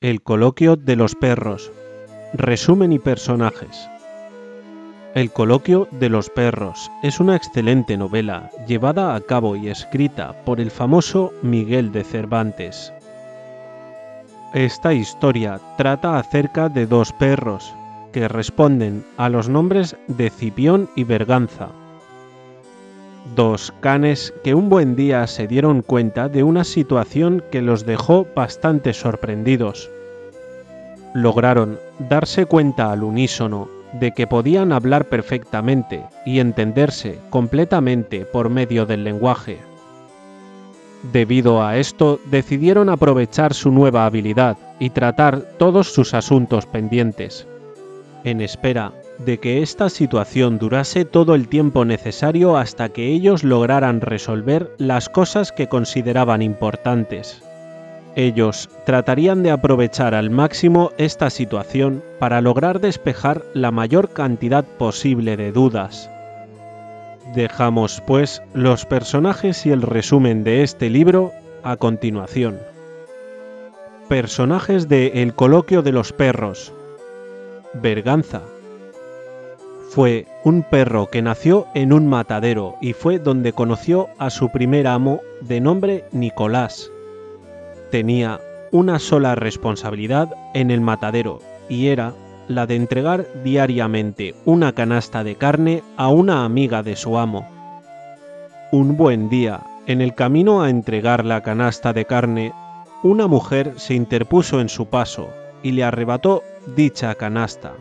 El coloquio de los perros. Resumen y personajes. El coloquio de los perros es una excelente novela llevada a cabo y escrita por el famoso Miguel de Cervantes. Esta historia trata acerca de dos perros que responden a los nombres de Cipión y Berganza. Dos canes que un buen día se dieron cuenta de una situación que los dejó bastante sorprendidos. Lograron darse cuenta al unísono de que podían hablar perfectamente y entenderse completamente por medio del lenguaje. Debido a esto, decidieron aprovechar su nueva habilidad y tratar todos sus asuntos pendientes, en espera de que esta situación durase todo el tiempo necesario hasta que ellos lograran resolver las cosas que consideraban importantes. Ellos tratarían de aprovechar al máximo esta situación para lograr despejar la mayor cantidad posible de dudas. Dejamos, pues, los personajes y el resumen de este libro a continuación. Personajes de El coloquio de los perros. Berganza. Fue un perro que nació en un matadero y fue donde conoció a su primer amo de nombre Nicolás. Tenía una sola responsabilidad en el matadero y era la de entregar diariamente una canasta de carne a una amiga de su amo. Un buen día, en el camino a entregar la canasta de carne, una mujer se interpuso en su paso y le arrebató dicha canasta.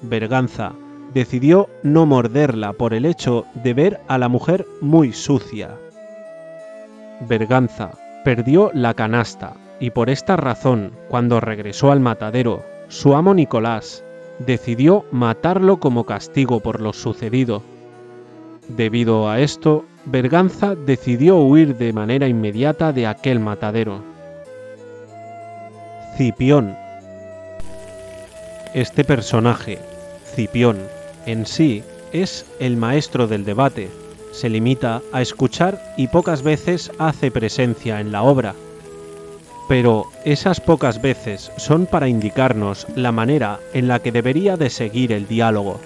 Berganza decidió no morderla por el hecho de ver a la mujer muy sucia. Berganza perdió la canasta y por esta razón, cuando regresó al matadero, su amo Nicolás decidió matarlo como castigo por lo sucedido. Debido a esto, Berganza decidió huir de manera inmediata de aquel matadero. Cipión. Este personaje, Cipión, en sí es el maestro del debate, se limita a escuchar y pocas veces hace presencia en la obra. Pero esas pocas veces son para indicarnos la manera en la que debería de seguir el diálogo.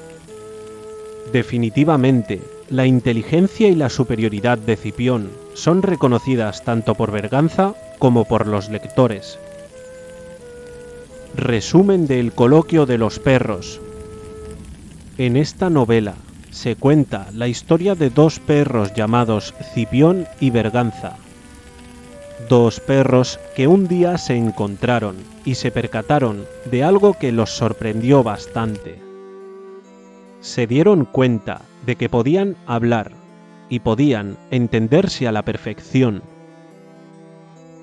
Definitivamente, la inteligencia y la superioridad de Cipión son reconocidas tanto por Berganza como por los lectores. Resumen del coloquio de los perros. En esta novela se cuenta la historia de dos perros llamados Cipión y Berganza. Dos perros que un día se encontraron y se percataron de algo que los sorprendió bastante. Se dieron cuenta de que podían hablar y podían entenderse a la perfección.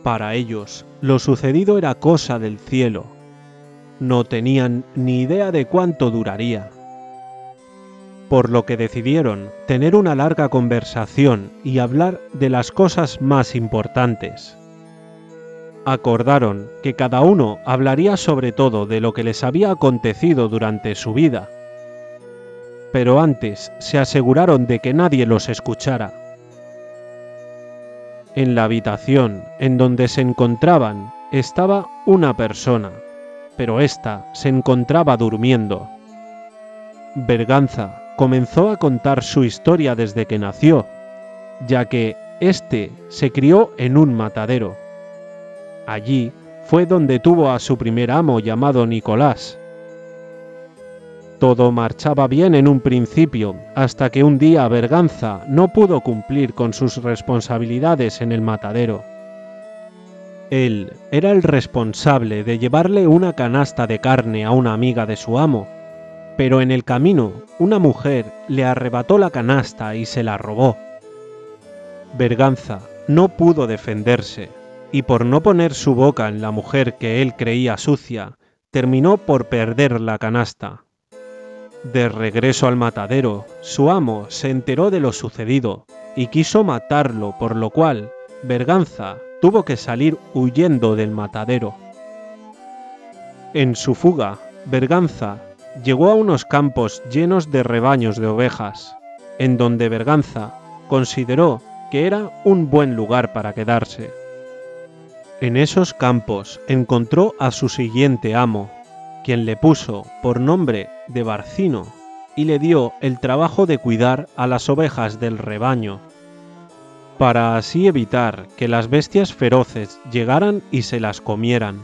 Para ellos, lo sucedido era cosa del cielo. No tenían ni idea de cuánto duraría por lo que decidieron tener una larga conversación y hablar de las cosas más importantes. Acordaron que cada uno hablaría sobre todo de lo que les había acontecido durante su vida, pero antes se aseguraron de que nadie los escuchara. En la habitación en donde se encontraban estaba una persona, pero ésta se encontraba durmiendo. Berganza comenzó a contar su historia desde que nació, ya que éste se crió en un matadero. Allí fue donde tuvo a su primer amo llamado Nicolás. Todo marchaba bien en un principio, hasta que un día Berganza no pudo cumplir con sus responsabilidades en el matadero. Él era el responsable de llevarle una canasta de carne a una amiga de su amo, pero en el camino una mujer le arrebató la canasta y se la robó. Berganza no pudo defenderse, y por no poner su boca en la mujer que él creía sucia, terminó por perder la canasta. De regreso al matadero, su amo se enteró de lo sucedido y quiso matarlo, por lo cual Berganza tuvo que salir huyendo del matadero. En su fuga, Berganza llegó a unos campos llenos de rebaños de ovejas, en donde Berganza consideró que era un buen lugar para quedarse. En esos campos encontró a su siguiente amo, quien le puso por nombre de Barcino y le dio el trabajo de cuidar a las ovejas del rebaño, para así evitar que las bestias feroces llegaran y se las comieran.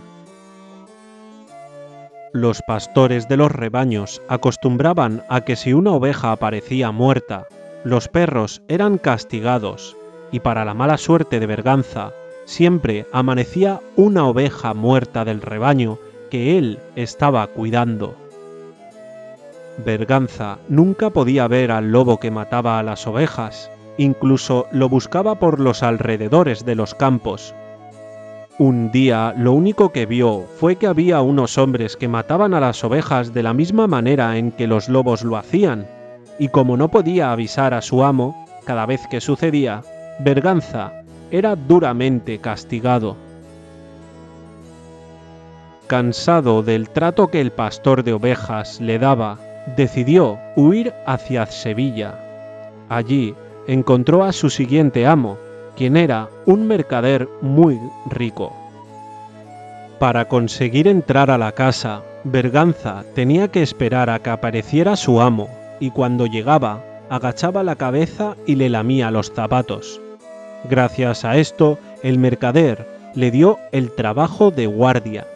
Los pastores de los rebaños acostumbraban a que si una oveja aparecía muerta, los perros eran castigados, y para la mala suerte de Berganza, siempre amanecía una oveja muerta del rebaño que él estaba cuidando. Berganza nunca podía ver al lobo que mataba a las ovejas, incluso lo buscaba por los alrededores de los campos, un día lo único que vio fue que había unos hombres que mataban a las ovejas de la misma manera en que los lobos lo hacían, y como no podía avisar a su amo, cada vez que sucedía, Berganza era duramente castigado. Cansado del trato que el pastor de ovejas le daba, decidió huir hacia Sevilla. Allí encontró a su siguiente amo, quien era un mercader muy rico. Para conseguir entrar a la casa, Berganza tenía que esperar a que apareciera su amo, y cuando llegaba, agachaba la cabeza y le lamía los zapatos. Gracias a esto, el mercader le dio el trabajo de guardia.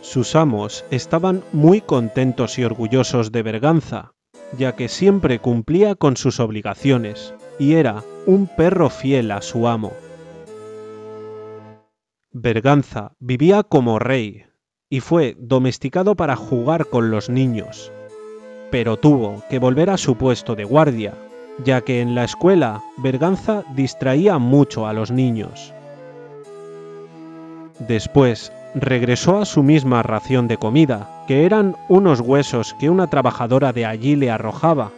Sus amos estaban muy contentos y orgullosos de Berganza, ya que siempre cumplía con sus obligaciones, y era un perro fiel a su amo. Berganza vivía como rey y fue domesticado para jugar con los niños, pero tuvo que volver a su puesto de guardia, ya que en la escuela Berganza distraía mucho a los niños. Después regresó a su misma ración de comida, que eran unos huesos que una trabajadora de allí le arrojaba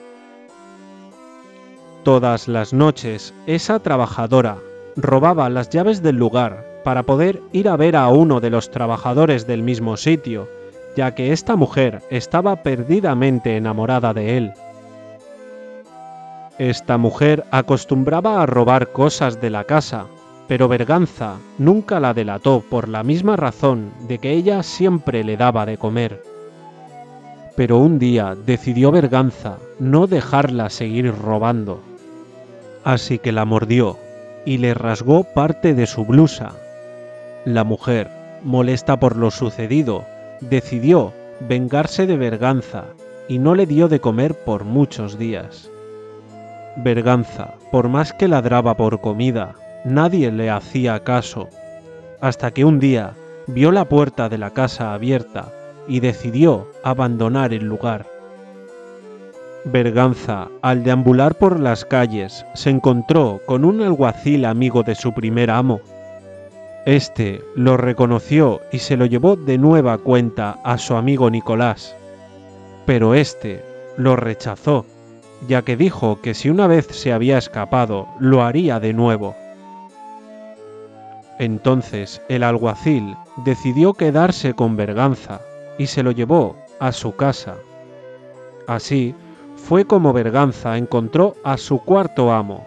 Todas las noches, esa trabajadora robaba las llaves del lugar para poder ir a ver a uno de los trabajadores del mismo sitio, ya que esta mujer estaba perdidamente enamorada de él. Esta mujer acostumbraba a robar cosas de la casa, pero Berganza nunca la delató por la misma razón de que ella siempre le daba de comer. Pero un día decidió Berganza no dejarla seguir robando así que la mordió y le rasgó parte de su blusa. La mujer, molesta por lo sucedido, decidió vengarse de Berganza y no le dio de comer por muchos días. Berganza, por más que ladraba por comida, nadie le hacía caso, hasta que un día vio la puerta de la casa abierta y decidió abandonar el lugar. Berganza, al deambular por las calles, se encontró con un alguacil amigo de su primer amo. Este lo reconoció y se lo llevó de nueva cuenta a su amigo Nicolás. Pero este lo rechazó, ya que dijo que si una vez se había escapado, lo haría de nuevo. Entonces el alguacil decidió quedarse con Berganza y se lo llevó a su casa. Así, fue como Berganza encontró a su cuarto amo.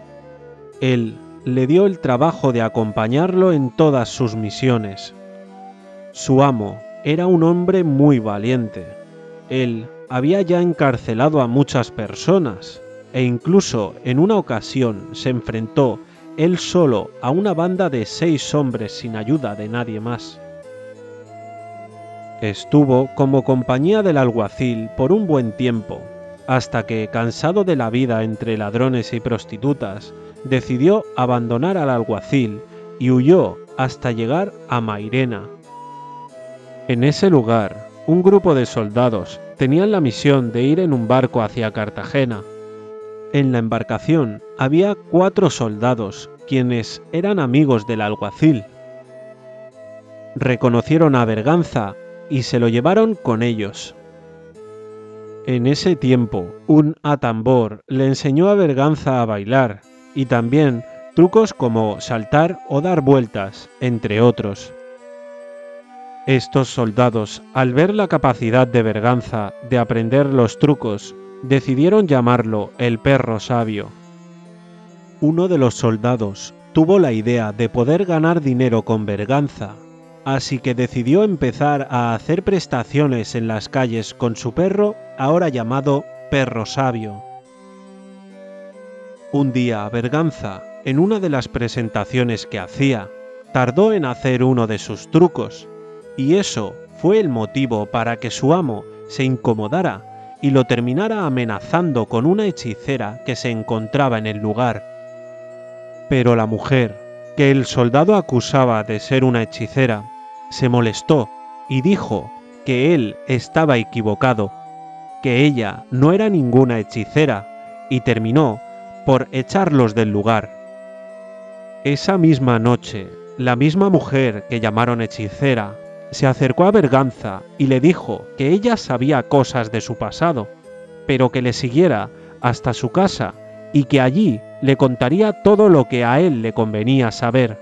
Él le dio el trabajo de acompañarlo en todas sus misiones. Su amo era un hombre muy valiente. Él había ya encarcelado a muchas personas e incluso en una ocasión se enfrentó él solo a una banda de seis hombres sin ayuda de nadie más. Estuvo como compañía del alguacil por un buen tiempo hasta que, cansado de la vida entre ladrones y prostitutas, decidió abandonar al alguacil y huyó hasta llegar a Mairena. En ese lugar, un grupo de soldados tenían la misión de ir en un barco hacia Cartagena. En la embarcación había cuatro soldados, quienes eran amigos del alguacil. Reconocieron a Berganza y se lo llevaron con ellos. En ese tiempo, un atambor le enseñó a Berganza a bailar y también trucos como saltar o dar vueltas, entre otros. Estos soldados, al ver la capacidad de Berganza de aprender los trucos, decidieron llamarlo el perro sabio. Uno de los soldados tuvo la idea de poder ganar dinero con Berganza, así que decidió empezar a hacer prestaciones en las calles con su perro, ahora llamado Perro Sabio. Un día, Berganza, en una de las presentaciones que hacía, tardó en hacer uno de sus trucos, y eso fue el motivo para que su amo se incomodara y lo terminara amenazando con una hechicera que se encontraba en el lugar. Pero la mujer, que el soldado acusaba de ser una hechicera, se molestó y dijo que él estaba equivocado, que ella no era ninguna hechicera, y terminó por echarlos del lugar. Esa misma noche, la misma mujer que llamaron hechicera se acercó a Berganza y le dijo que ella sabía cosas de su pasado, pero que le siguiera hasta su casa y que allí le contaría todo lo que a él le convenía saber.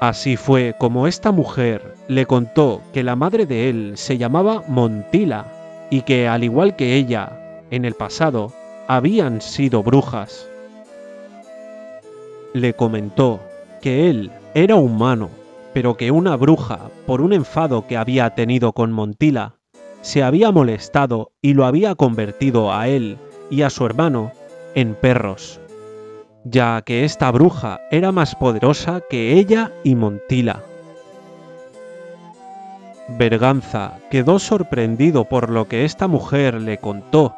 Así fue como esta mujer le contó que la madre de él se llamaba Montila y que, al igual que ella, en el pasado, habían sido brujas. Le comentó que él era humano, pero que una bruja, por un enfado que había tenido con Montila, se había molestado y lo había convertido a él y a su hermano en perros, ya que esta bruja era más poderosa que ella y Montila. Berganza quedó sorprendido por lo que esta mujer le contó.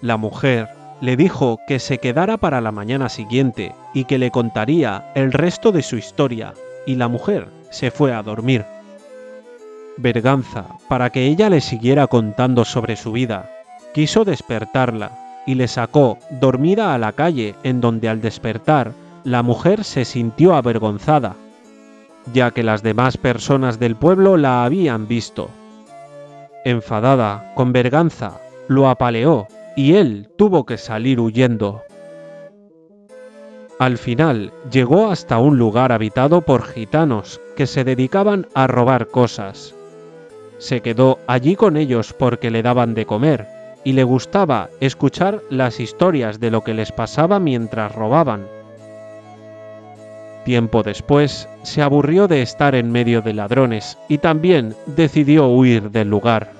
La mujer le dijo que se quedara para la mañana siguiente y que le contaría el resto de su historia, y la mujer se fue a dormir. Berganza, para que ella le siguiera contando sobre su vida, quiso despertarla y le sacó dormida a la calle en donde al despertar la mujer se sintió avergonzada, ya que las demás personas del pueblo la habían visto. Enfadada, con Berganza, lo apaleó y él tuvo que salir huyendo. Al final llegó hasta un lugar habitado por gitanos que se dedicaban a robar cosas. Se quedó allí con ellos porque le daban de comer y le gustaba escuchar las historias de lo que les pasaba mientras robaban. Tiempo después se aburrió de estar en medio de ladrones y también decidió huir del lugar.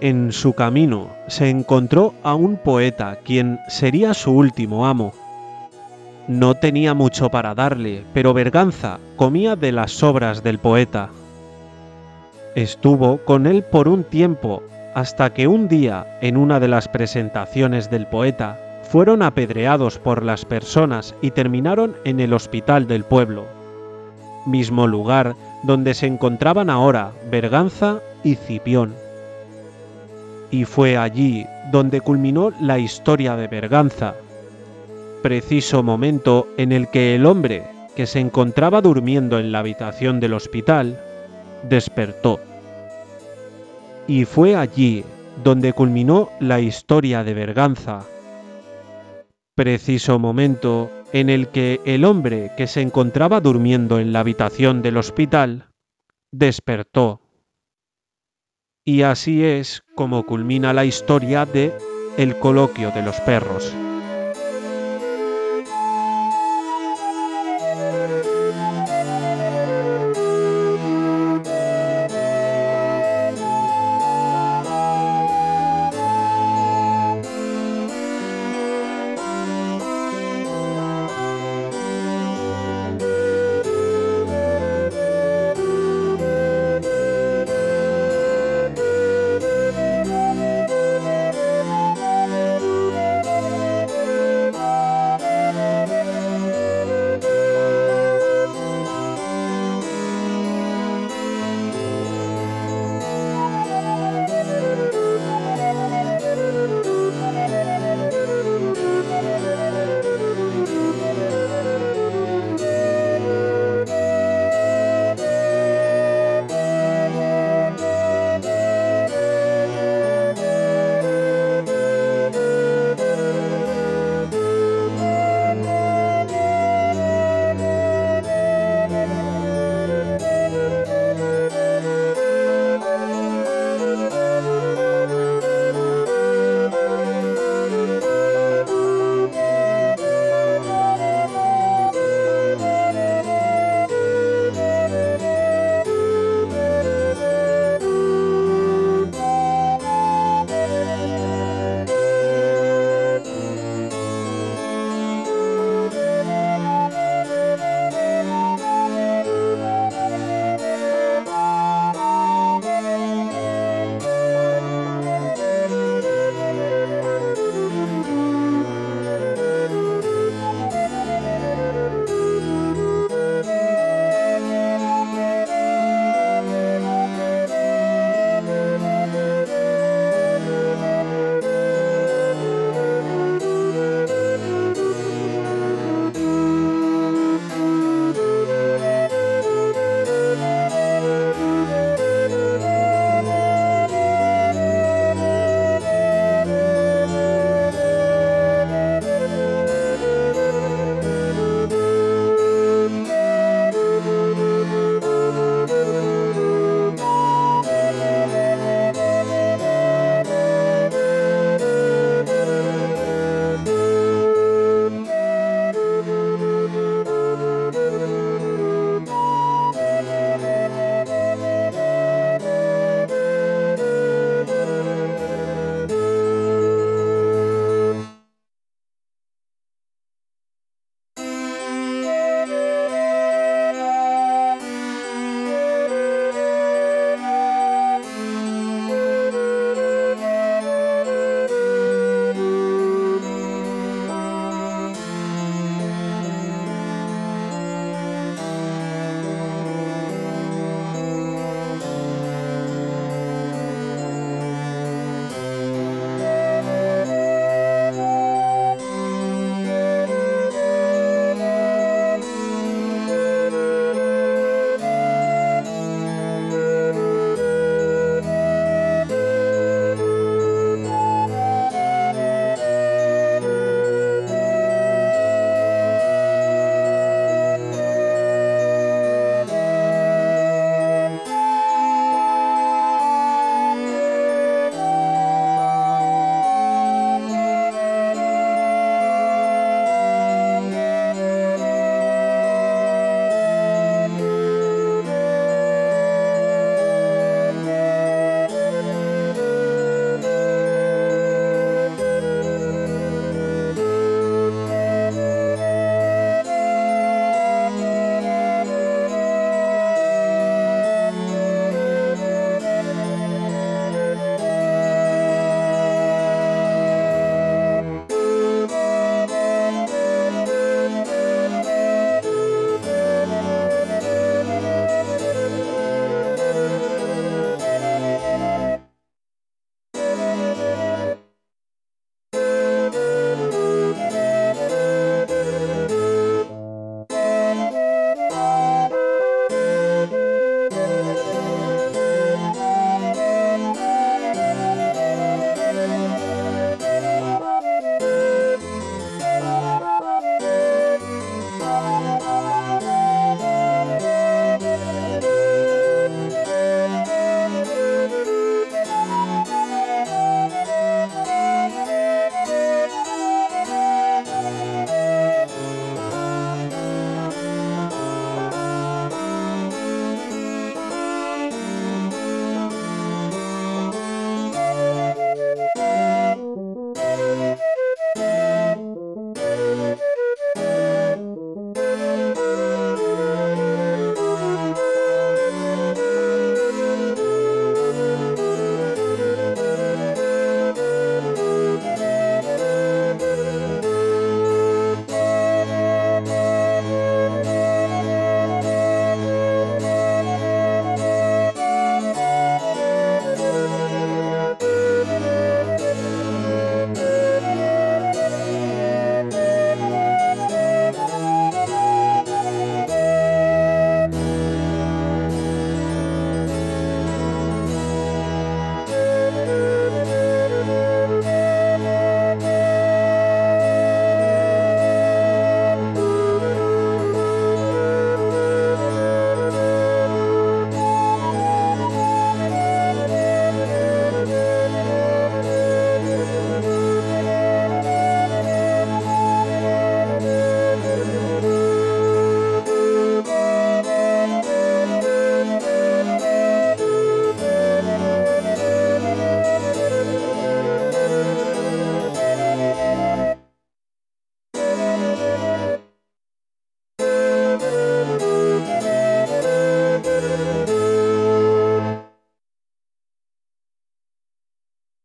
En su camino se encontró a un poeta quien sería su último amo. No tenía mucho para darle, pero Berganza comía de las sobras del poeta. Estuvo con él por un tiempo, hasta que un día, en una de las presentaciones del poeta, fueron apedreados por las personas y terminaron en el hospital del pueblo, mismo lugar donde se encontraban ahora Berganza y Cipión. Y fue allí donde culminó la historia de Berganza, preciso momento en el que el hombre que se encontraba durmiendo en la habitación del hospital despertó. Y fue allí donde culminó la historia de Berganza, preciso momento en el que el hombre que se encontraba durmiendo en la habitación del hospital despertó. Y así es como culmina la historia de El coloquio de los perros.